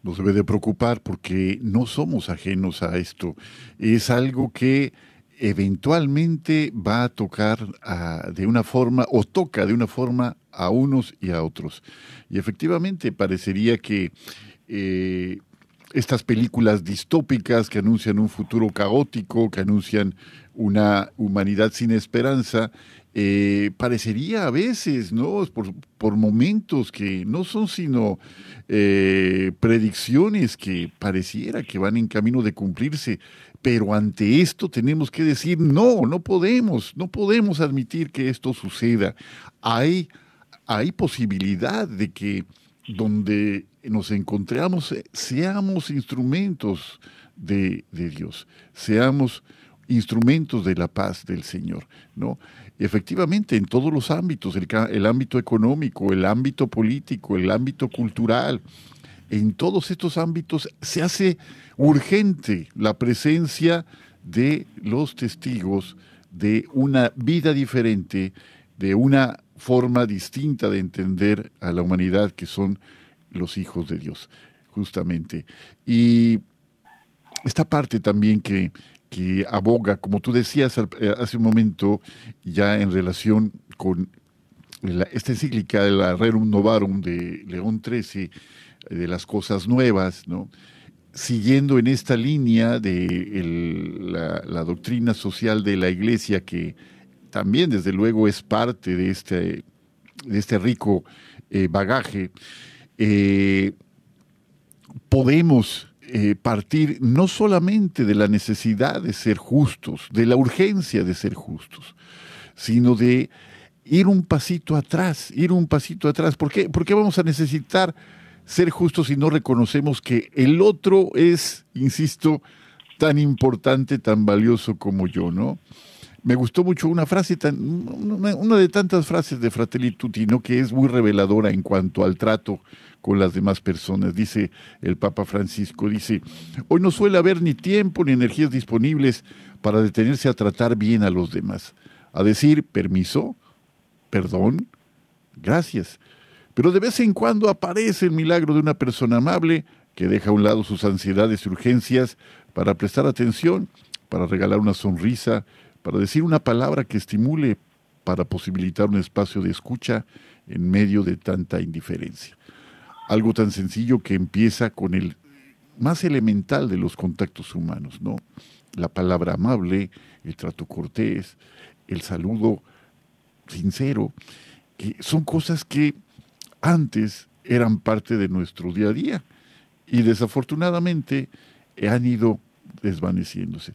Nos debe de preocupar porque no somos ajenos a esto. Es algo que eventualmente va a tocar de una forma o toca de una forma a unos y a otros. Y efectivamente parecería que eh, estas películas distópicas que anuncian un futuro caótico, que anuncian una humanidad sin esperanza, eh, parecería a veces, ¿no? Por, por, momentos que no son sino eh, predicciones que pareciera que van en camino de cumplirse, pero ante esto tenemos que decir, no, no podemos, no podemos admitir que esto suceda. Hay, hay posibilidad de que donde nos encontramos, eh, seamos instrumentos de, Dios, seamos instrumentos de la paz del Señor, ¿no? Efectivamente, en todos los ámbitos, el, el ámbito económico, el ámbito político, el ámbito cultural, en todos estos ámbitos se hace urgente la presencia de los testigos de una vida diferente, de una forma distinta de entender a la humanidad que son los hijos de Dios, justamente. Y esta parte también que, que aboga, como tú decías eh, hace un momento, ya en relación con esta encíclica de la Rerum Novarum de León XIII, de las cosas nuevas, ¿no? siguiendo en esta línea de la, doctrina social de la Iglesia, que también desde luego es parte de este, de este rico eh, bagaje, eh, podemos eh, partir no solamente de la necesidad de ser justos, de la urgencia de ser justos, sino de ir un pasito atrás, ir un pasito atrás. ¿Por qué, ¿Por qué vamos a necesitar ser justos si no reconocemos que el otro es, insisto, tan importante, tan valioso como yo, ¿no? Me gustó mucho una frase, tan, una, de tantas frases de Fratelli Tutti, ¿no? que es muy reveladora en cuanto al trato con las demás personas. Dice el Papa Francisco, dice, hoy no suele haber ni tiempo ni energías disponibles para detenerse a tratar bien a los demás, a decir permiso, perdón, gracias. Pero de vez en cuando aparece el milagro de una persona amable que deja a un lado sus ansiedades y urgencias para prestar atención, para regalar una sonrisa, para decir una palabra que estimule, para posibilitar un espacio de escucha en medio de tanta indiferencia. Algo tan sencillo que empieza con el más elemental de los contactos humanos, ¿no? La palabra amable, el trato cortés, el saludo sincero, que son cosas que antes eran parte de nuestro día a día y desafortunadamente han ido desvaneciéndose.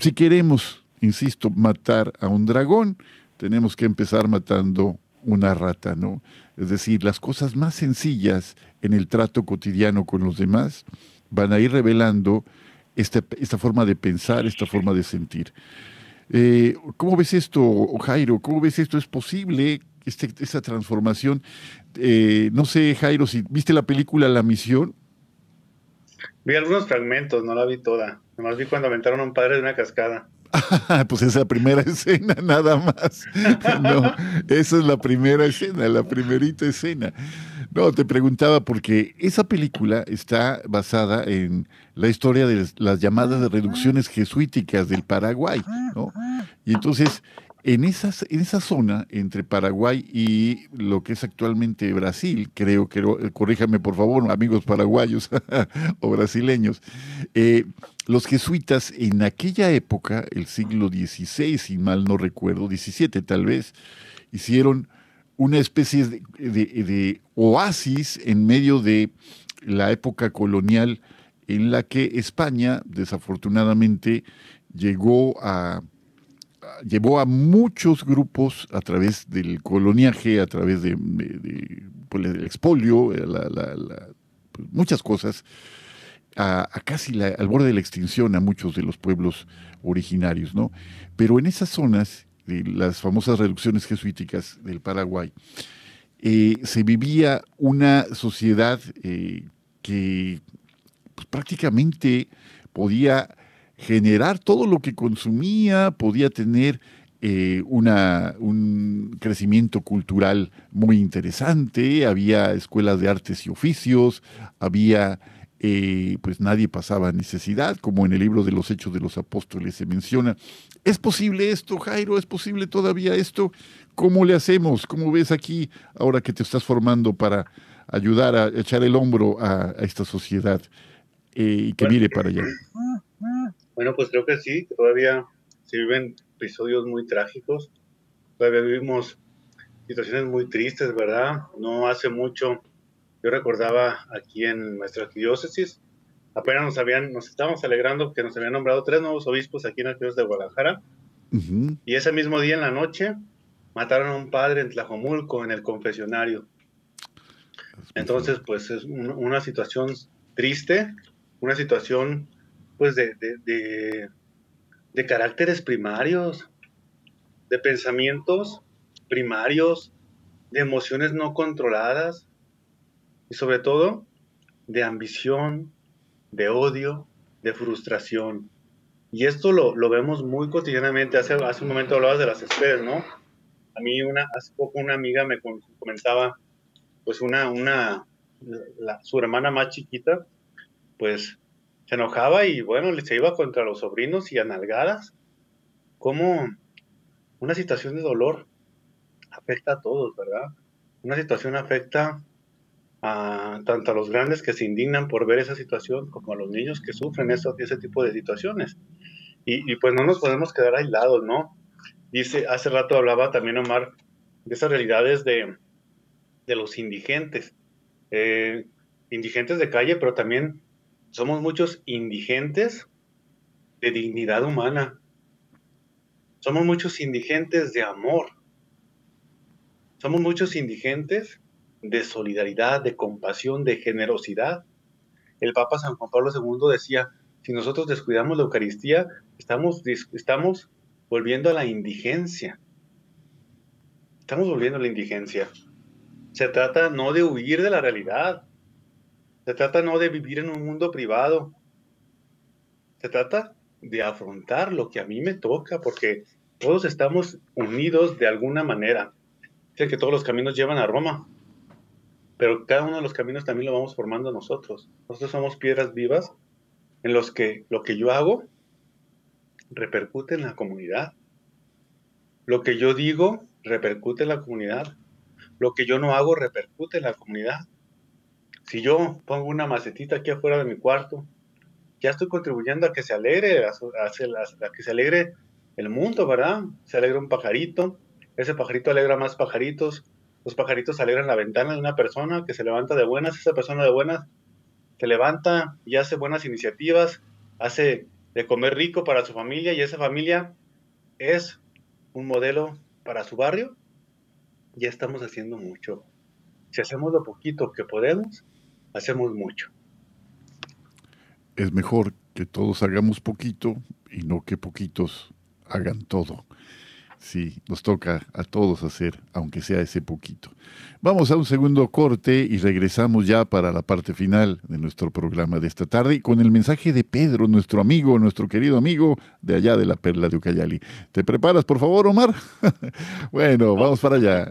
Si queremos, insisto, matar a un dragón, tenemos que empezar matando una rata, ¿no? Es decir, las cosas más sencillas en el trato cotidiano con los demás van a ir revelando esta, esta forma de pensar, esta forma de sentir. Eh, ¿Cómo ves esto, Jairo? ¿Cómo ves esto? ¿Es posible este, esta transformación? Eh, no sé, Jairo, si viste la película La Misión. Vi algunos fragmentos, no la vi toda. Nomás vi cuando aventaron a un padre de una cascada. pues esa primera escena, nada más. No, esa es la primera escena, la primerita escena. No, te preguntaba porque esa película está basada en la historia de las llamadas reducciones jesuíticas del Paraguay, ¿no? Y entonces en, en esa zona entre Paraguay y lo que es actualmente Brasil, creo que, corríjame por favor, amigos paraguayos o brasileños, eh, los jesuitas en aquella época, el siglo XVI, si mal no recuerdo, XVII tal vez, hicieron una especie de oasis en medio de la época colonial en la que España, desafortunadamente, llegó a llevó a muchos grupos a través del coloniaje, a través de, pues, expolio, eh, pues, muchas cosas, a, casi al borde de la extinción a muchos de los pueblos originarios, ¿no? Pero en esas zonas, de las famosas reducciones jesuíticas del Paraguay, eh, se vivía una sociedad eh, que pues, prácticamente podía generar todo lo que consumía, podía tener eh, una, un crecimiento cultural muy interesante, había escuelas de artes y oficios, había, eh, pues nadie pasaba necesidad, como en el libro de los Hechos de los Apóstoles se menciona. ¿Es posible esto, Jairo? ¿Es posible todavía esto? ¿Cómo le hacemos? ¿Cómo ves aquí, ahora que te estás formando para ayudar a echar el hombro a, esta sociedad eh, y que mire para allá? Bueno, pues creo que sí, todavía se viven episodios muy trágicos, todavía vivimos situaciones muy tristes, ¿verdad? No hace mucho, yo recordaba aquí en nuestra diócesis, apenas nos habían, nos estábamos alegrando que nos habían nombrado tres nuevos obispos aquí en la diócesis de Guadalajara, y ese mismo día en la noche mataron a un padre en Tlajomulco, en el confesionario. Entonces, pues es una situación triste, una situación pues de, de, caracteres primarios, de pensamientos primarios, de emociones no controladas y sobre todo de ambición, de odio, de frustración. Y esto lo, vemos muy cotidianamente. Hace, hace un momento hablabas de las esferas, ¿no? A mí una, hace poco una amiga me comentaba, pues una, una, su hermana más chiquita, pues se enojaba y bueno, se iba contra los sobrinos y a nalgadas. Cómo una situación de dolor afecta a todos, ¿verdad? Una situación afecta a tanto a los grandes que se indignan por ver esa situación como a los niños que sufren eso, ese tipo de situaciones. Y, pues no nos podemos quedar aislados, ¿no? Dice, hace rato hablaba también Omar de esas realidades de, de los indigentes, eh, indigentes de calle, pero también Somos muchos indigentes de dignidad humana. Somos muchos indigentes de amor. Somos muchos indigentes de solidaridad, de compasión, de generosidad. El Papa San Juan Pablo II decía, si nosotros descuidamos la Eucaristía, estamos, estamos volviendo a la indigencia. Estamos volviendo a la indigencia. Se trata no de huir de la realidad. Se trata no de vivir en un mundo privado. Se trata de afrontar lo que a mí me toca, porque todos estamos unidos de alguna manera. Sé que todos los caminos llevan a Roma, pero cada uno de los caminos también lo vamos formando nosotros. Nosotros somos piedras vivas en los que lo que yo hago repercute en la comunidad. Lo que yo digo repercute en la comunidad. Lo que yo no hago repercute en la comunidad. Si yo pongo una macetita aquí afuera de mi cuarto, ya estoy contribuyendo a que se alegre, a, que se alegre el mundo, ¿verdad? Se alegra un pajarito, ese pajarito alegra más pajaritos, los pajaritos alegran la ventana de una persona que se levanta de buenas, esa persona de buenas se levanta y hace buenas iniciativas, hace de comer rico para su familia y esa familia es un modelo para su barrio, ya estamos haciendo mucho. Si hacemos lo poquito que podemos, hacemos mucho. Es mejor que todos hagamos poquito y no que poquitos hagan todo. Sí, nos toca a todos hacer, aunque sea ese poquito. Vamos a un segundo corte y regresamos ya para la parte final de nuestro programa de esta tarde con el mensaje de Pedro, nuestro amigo, nuestro querido amigo de allá de la Perla de Ucayali. ¿Te preparas, por favor, Omar? bueno, vamos para allá.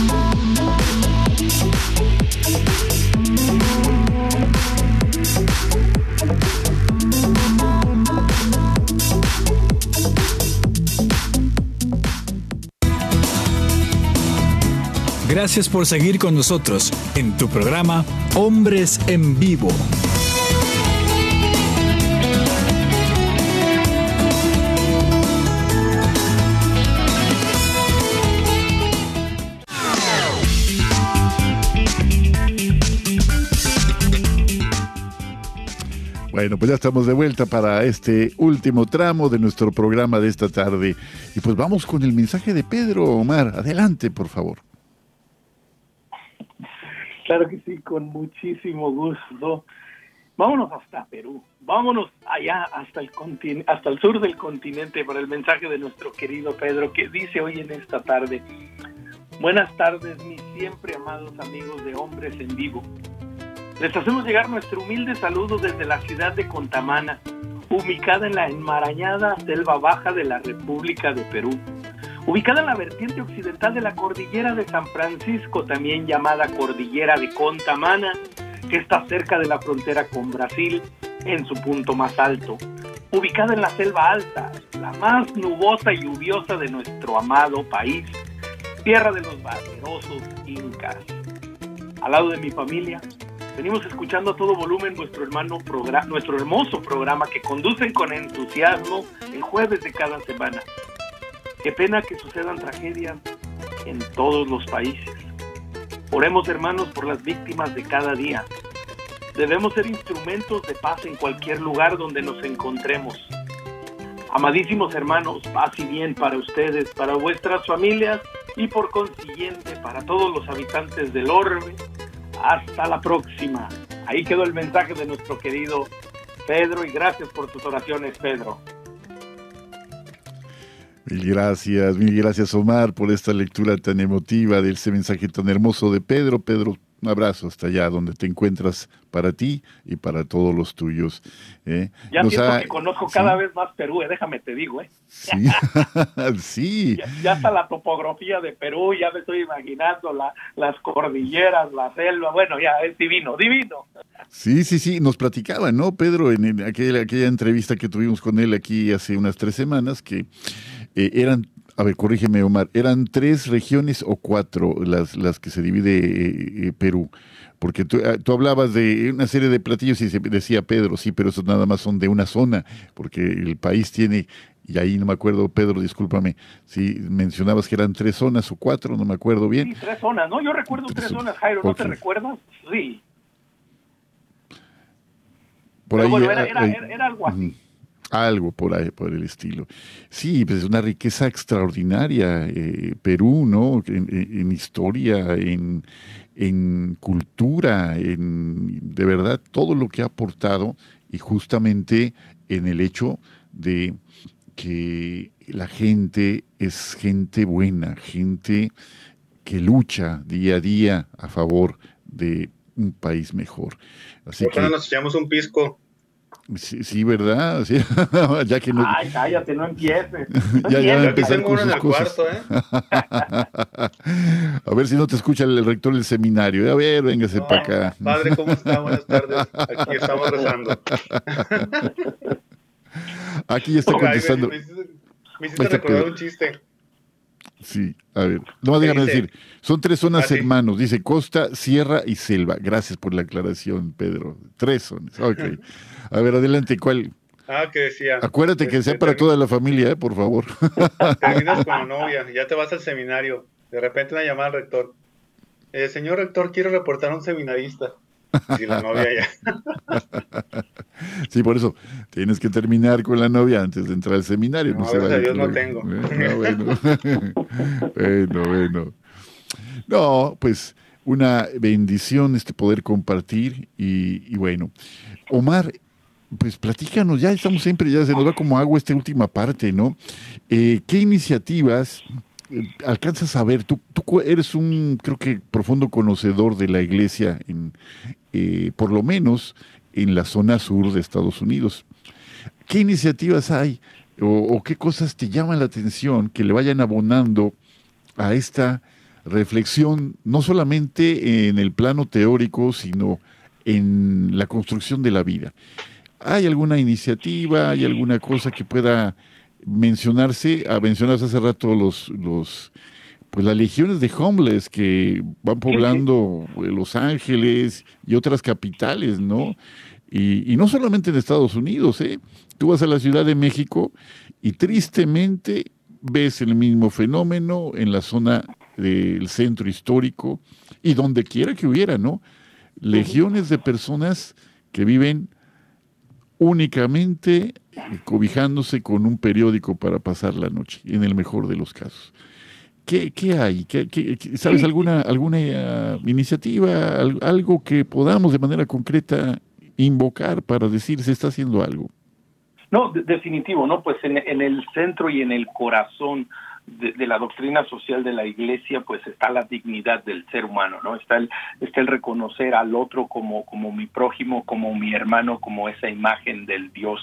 Gracias por seguir con nosotros en tu programa Hombres en Vivo. Bueno, pues ya estamos de vuelta para este último tramo de nuestro programa de esta tarde. Y pues vamos con el mensaje de Pedro Omar. Adelante, por favor. Claro que sí, con muchísimo gusto. Vámonos hasta Perú, vámonos allá hasta el hasta el sur del continente para el mensaje de nuestro querido Pedro que dice hoy en esta tarde. Buenas tardes, mis siempre amados amigos de Hombres en Vivo. Les hacemos llegar nuestro humilde saludo desde la ciudad de Contamana, ubicada en la enmarañada selva baja de la República de Perú ubicada en la vertiente occidental de la cordillera de San Francisco, también llamada cordillera de Contamana, que está cerca de la frontera con Brasil, en su punto más alto, ubicada en la selva alta, la más nubosa y lluviosa de nuestro amado país, tierra de los valerosos incas. Al lado de mi familia, venimos escuchando a todo volumen nuestro, hermano nuestro hermoso programa que conducen con entusiasmo el jueves de cada semana Qué pena que sucedan tragedias en todos los países. Oremos hermanos por las víctimas de cada día. Debemos ser instrumentos de paz en cualquier lugar donde nos encontremos. Amadísimos hermanos, paz y bien para ustedes, para vuestras familias y por consiguiente para todos los habitantes del orbe. Hasta la próxima. Ahí quedó el mensaje de nuestro querido Pedro y gracias por tus oraciones, Pedro. Mil gracias, mil gracias Omar por esta lectura tan emotiva de ese mensaje tan hermoso de Pedro. Pedro, Un abrazo hasta allá donde te encuentras para ti y para todos los tuyos. ¿eh? Ya siento que conozco cada vez más Perú, ¿eh? déjame te digo, ¿eh? Sí, sí. Ya, está la topografía de Perú, ya me estoy imaginando la, las cordilleras, la selva, bueno, ya es divino, divino. Sí, sí, sí, nos platicaba, ¿no, Pedro, en, aquella, aquella entrevista que tuvimos con él aquí hace unas tres semanas, que eh, eran a ver, corrígeme, Omar. ¿Eran tres regiones o cuatro las, las que se divide eh, eh, Perú? Porque tú, ah, tú, hablabas de una serie de platillos y decía Pedro, sí, pero esos nada más son de una zona, porque el país tiene, y ahí no me acuerdo, Pedro, discúlpame, si mencionabas que eran tres zonas o cuatro, no me acuerdo bien. Sí, tres zonas, ¿no? Yo recuerdo tres, zonas, Jairo, ¿no te recuerdas? Sí. Por ahí, bueno, era, era, algo así. Algo por ahí, por el estilo. Sí, pues es una riqueza extraordinaria, eh, Perú, ¿no? En, historia, en, en, cultura, en de verdad todo lo que ha aportado y justamente en el hecho de que la gente es gente buena, gente que lucha día a día a favor de un país mejor. Así ¿Por qué no nos echamos un pisco? Sí, sí, ¿verdad? Sí. ya que no... Ay, cállate, no empieces. ya, ya va a empezar con sus cosas. Cuarto, ¿eh? a ver si no te escucha el, rector del seminario. A ver, véngase para acá. Padre, ¿cómo está? Buenas tardes. Aquí estamos rezando. Aquí ya está contestando. Me, me, hiciste recordar un chiste. Sí, a ver, no déjame decir, son tres zonas hermanos, dice costa, sierra y selva. Gracias por la aclaración, Pedro. Tres zonas, ok. A ver, adelante, ¿cuál? Ah, que decía. Acuérdate que sea para toda la familia, ¿eh? por favor. Terminas con la novia, ya te vas al seminario. De repente una llamada al rector. Eh, señor rector, quiero reportar a un seminarista. Y la novia ya. Sí, por eso tienes que terminar con la novia antes de entrar al seminario. No, no Dios no tengo. Bueno. bueno, bueno. No, pues una bendición este poder compartir y, y bueno, Omar, pues platícanos, ya estamos siempre, ya se nos va como agua esta última parte, ¿no? Eh, ¿Qué iniciativas eh, alcanzas a ver? Tú, tú eres un, creo que, profundo conocedor de la iglesia, en, eh, por lo menos en la zona sur de Estados Unidos. ¿Qué iniciativas hay o, qué cosas te llaman la atención que le vayan abonando a esta reflexión, no solamente en el plano teórico, sino en la construcción de la vida. ¿Hay alguna iniciativa, hay alguna cosa que pueda mencionarse? A ah, hace rato los, pues las legiones de homeless que van poblando eh, Los Ángeles y otras capitales, ¿no? Y, y, no solamente en Estados Unidos, ¿eh? Tú vas a la Ciudad de México y tristemente ves el mismo fenómeno en la zona del centro histórico y donde quiera que hubiera, ¿no? legiones de personas que viven únicamente cobijándose con un periódico para pasar la noche, en el mejor de los casos. ¿Qué, qué hay? ¿Qué, sabes alguna, alguna eh, iniciativa, algo que podamos de manera concreta invocar para decir se está haciendo algo? No, definitivo, ¿no? Pues en, en el centro y en el corazón de, la doctrina social de la iglesia pues está la dignidad del ser humano no está el está el reconocer al otro como como mi prójimo como mi hermano como esa imagen del Dios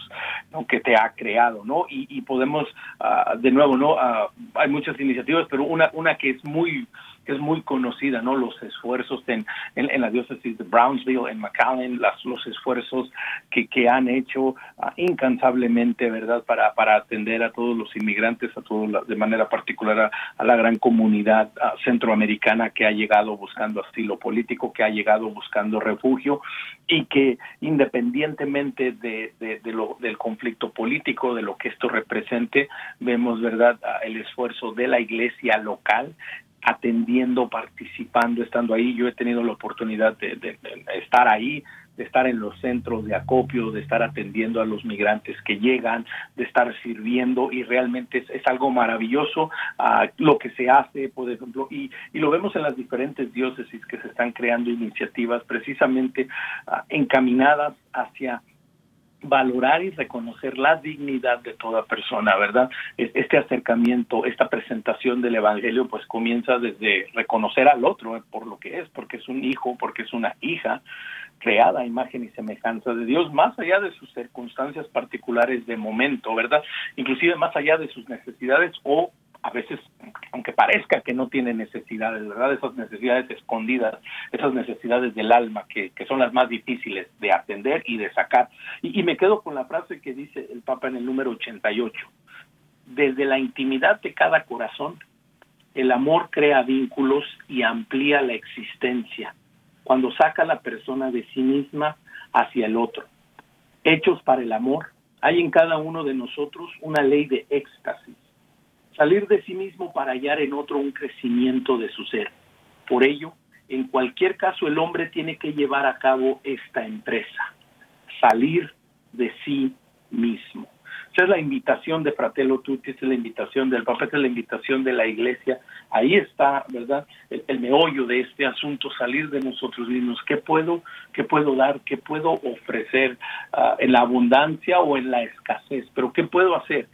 ¿no? que te ha creado no y, y podemos ah, de nuevo no uh, hay muchas iniciativas pero una una que es muy es muy conocida, ¿no? Los esfuerzos en, en, la diócesis de Brownsville, en McAllen, las, los esfuerzos que, que han hecho ah, incansablemente, ¿verdad? Para, atender a todos los inmigrantes, a todos, de manera particular a, la gran comunidad ah, centroamericana que ha llegado buscando asilo político, que ha llegado buscando refugio y que independientemente de, de, lo, del conflicto político, de lo que esto represente, vemos, ¿verdad?, ah, el esfuerzo de la iglesia local atendiendo, participando, estando ahí. Yo he tenido la oportunidad de, estar ahí, de estar en los centros de acopio, de estar atendiendo a los migrantes que llegan, de estar sirviendo y realmente es, algo maravilloso ah, lo que se hace, por ejemplo, y, y, lo vemos en las diferentes diócesis que se están creando iniciativas precisamente ah, encaminadas hacia valorar y reconocer la dignidad de toda persona, ¿verdad? Este acercamiento, esta presentación del Evangelio, pues comienza desde reconocer al otro eh, por lo que es, porque es un hijo, porque es una hija creada a imagen y semejanza de Dios, más allá de sus circunstancias particulares de momento, ¿verdad? Inclusive más allá de sus necesidades o a veces, aunque parezca que no tiene necesidades, ¿verdad? Esas necesidades escondidas, esas necesidades del alma que, que son las más difíciles de atender y de sacar. Y, y, me quedo con la frase que dice el Papa en el número 88. Desde la intimidad de cada corazón, el amor crea vínculos y amplía la existencia cuando saca a la persona de sí misma hacia el otro. Hechos para el amor, hay en cada uno de nosotros una ley de éxtasis salir de sí mismo para hallar en otro un crecimiento de su ser. Por ello, en cualquier caso, el hombre tiene que llevar a cabo esta empresa, salir de sí mismo. Esa es la invitación de Fratello Tutti, es la invitación del Papa, es la invitación de la Iglesia. Ahí está, ¿verdad? El, meollo de este asunto, salir de nosotros mismos. ¿Qué puedo, qué puedo dar, qué puedo ofrecer uh, en la abundancia o en la escasez? Pero ¿qué puedo hacer?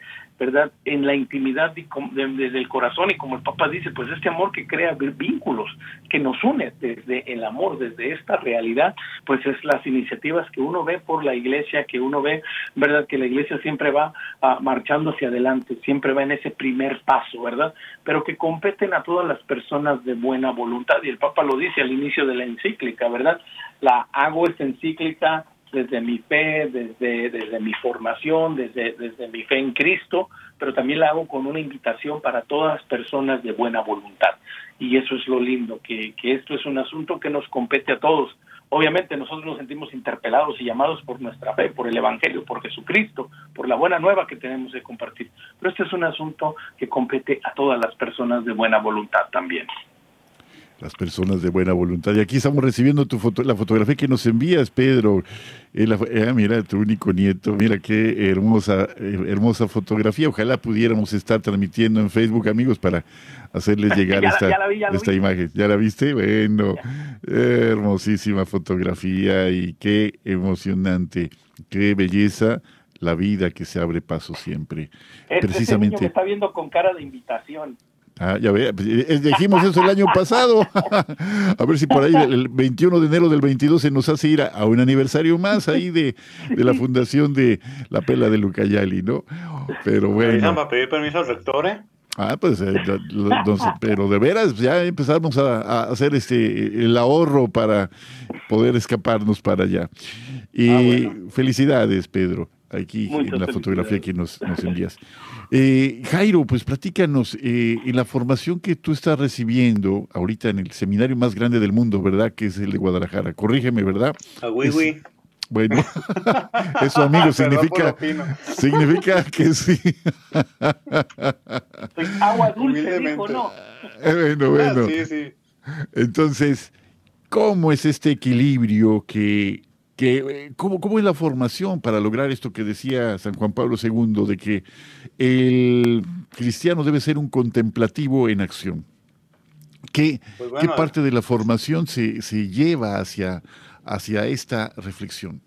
¿Verdad? En la intimidad desde el corazón y como el Papa dice, pues este amor que crea vínculos, que nos une desde el amor, desde esta realidad, pues es las iniciativas que uno ve por la iglesia, que uno ve, ¿verdad? Que la iglesia siempre va uh, marchando hacia adelante, siempre va en ese primer paso, ¿verdad? Pero que competen a todas las personas de buena voluntad y el Papa lo dice al inicio de la encíclica, ¿verdad? La hago esta encíclica desde mi fe, desde, desde mi formación, desde, desde mi fe en Cristo, pero también la hago con una invitación para todas las personas de buena voluntad. Y eso es lo lindo, que, que esto es un asunto que nos compete a todos. Obviamente nosotros nos sentimos interpelados y llamados por nuestra fe, por el Evangelio, por Jesucristo, por la buena nueva que tenemos que compartir. Pero este es un asunto que compete a todas las personas de buena voluntad también las personas de buena voluntad. Y aquí estamos recibiendo tu foto, la fotografía que nos envías, Pedro. Eh, eh, mira, tu único nieto, mira qué hermosa, eh, hermosa fotografía. Ojalá pudiéramos estar transmitiendo en Facebook, amigos, para hacerles llegar esta, esta imagen. ¿Ya la viste? Bueno, hermosísima fotografía y qué emocionante, qué belleza la vida que se abre paso siempre. Este Precisamente. Niño está viendo con cara de invitación. Ah, ya ve, pues, eh, dijimos eso el año pasado. a ver si por ahí el 21 de enero del 22 se nos hace ir a, un aniversario más ahí de, de, la fundación de la Pela de Lucayali, ¿no? Pero bueno. para pedir permiso al rector, eh? Ah, pues, eh, pero de veras ya empezamos a, hacer este el ahorro para poder escaparnos para allá. Y ah, felicidades, Pedro aquí en la fotografía que nos, envías. Eh, Jairo, pues platícanos, eh, en la formación que tú estás recibiendo ahorita en el seminario más grande del mundo, ¿verdad? Que es el de Guadalajara. Corrígeme, ¿verdad? Ah, oui, oui. Bueno, eso amigo significa, significa que sí. agua dulce, dijo, no. Eh, bueno, bueno. Ah, sí, sí. Entonces, ¿cómo es este equilibrio que que, eh, ¿cómo, ¿cómo, es la formación para lograr esto que decía San Juan Pablo II, de que el cristiano debe ser un contemplativo en acción? ¿Qué, pues ¿qué parte de la formación se, se lleva hacia, hacia esta reflexión?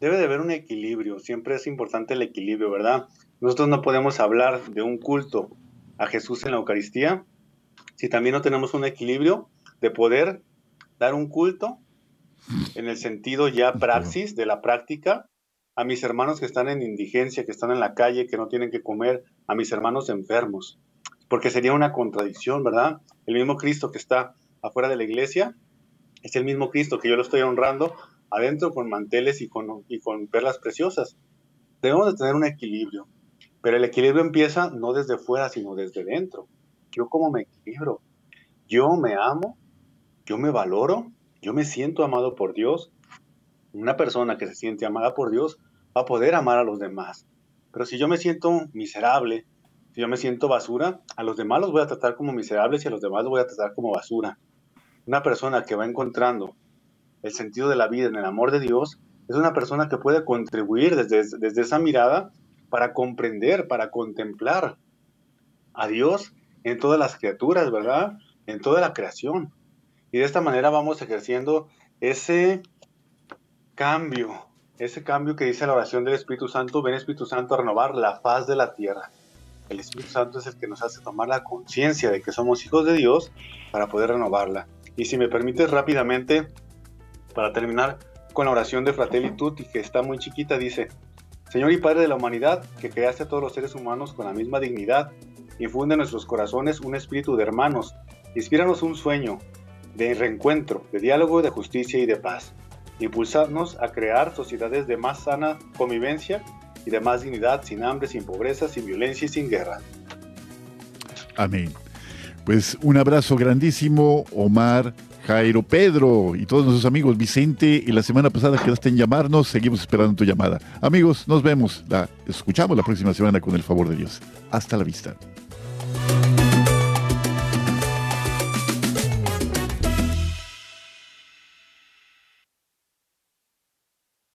Debe de haber un equilibrio, siempre es importante el equilibrio, ¿verdad? Nosotros no podemos hablar de un culto a Jesús en la Eucaristía si también no tenemos un equilibrio de poder dar un culto en el sentido ya praxis de la práctica, a mis hermanos que están en indigencia, que están en la calle, que no tienen que comer, a mis hermanos enfermos, porque sería una contradicción, ¿verdad? El mismo Cristo que está afuera de la iglesia es el mismo Cristo que yo lo estoy honrando adentro con manteles y con, y con perlas preciosas. Debemos de tener un equilibrio, pero el equilibrio empieza no desde fuera, sino desde dentro. Yo como me equilibro, yo me amo, yo me valoro, yo me siento amado por Dios, una persona que se siente amada por Dios va a poder amar a los demás. Pero si yo me siento miserable, si yo me siento basura, a los demás los voy a tratar como miserables y a los demás los voy a tratar como basura. Una persona que va encontrando el sentido de la vida en el amor de Dios es una persona que puede contribuir desde, desde esa mirada para comprender, para contemplar a Dios en todas las criaturas, ¿verdad? En toda la creación. Y de esta manera vamos ejerciendo ese cambio ese cambio que dice la oración del Espíritu Santo, ven Espíritu Santo a renovar la faz de la tierra. El Espíritu Santo es el que nos hace tomar la conciencia de que somos hijos de Dios para poder renovarla. Y si me permites rápidamente, para terminar con la oración de Fratelli Tutti, que está muy chiquita, dice, Señor y Padre de la humanidad, que creaste a todos los seres humanos con la misma dignidad, infunde en nuestros corazones un espíritu de hermanos, inspíranos un sueño de reencuentro, de diálogo, de justicia y de paz impulsarnos a crear sociedades de más sana convivencia y de más dignidad, sin hambre, sin pobreza, sin violencia y sin guerra. Amén. Pues un abrazo grandísimo, Omar, Jairo, Pedro y todos nuestros amigos, Vicente, y la semana pasada quedaste en llamarnos, seguimos esperando tu llamada. Amigos, nos vemos, la escuchamos la próxima semana con el favor de Dios. Hasta la vista.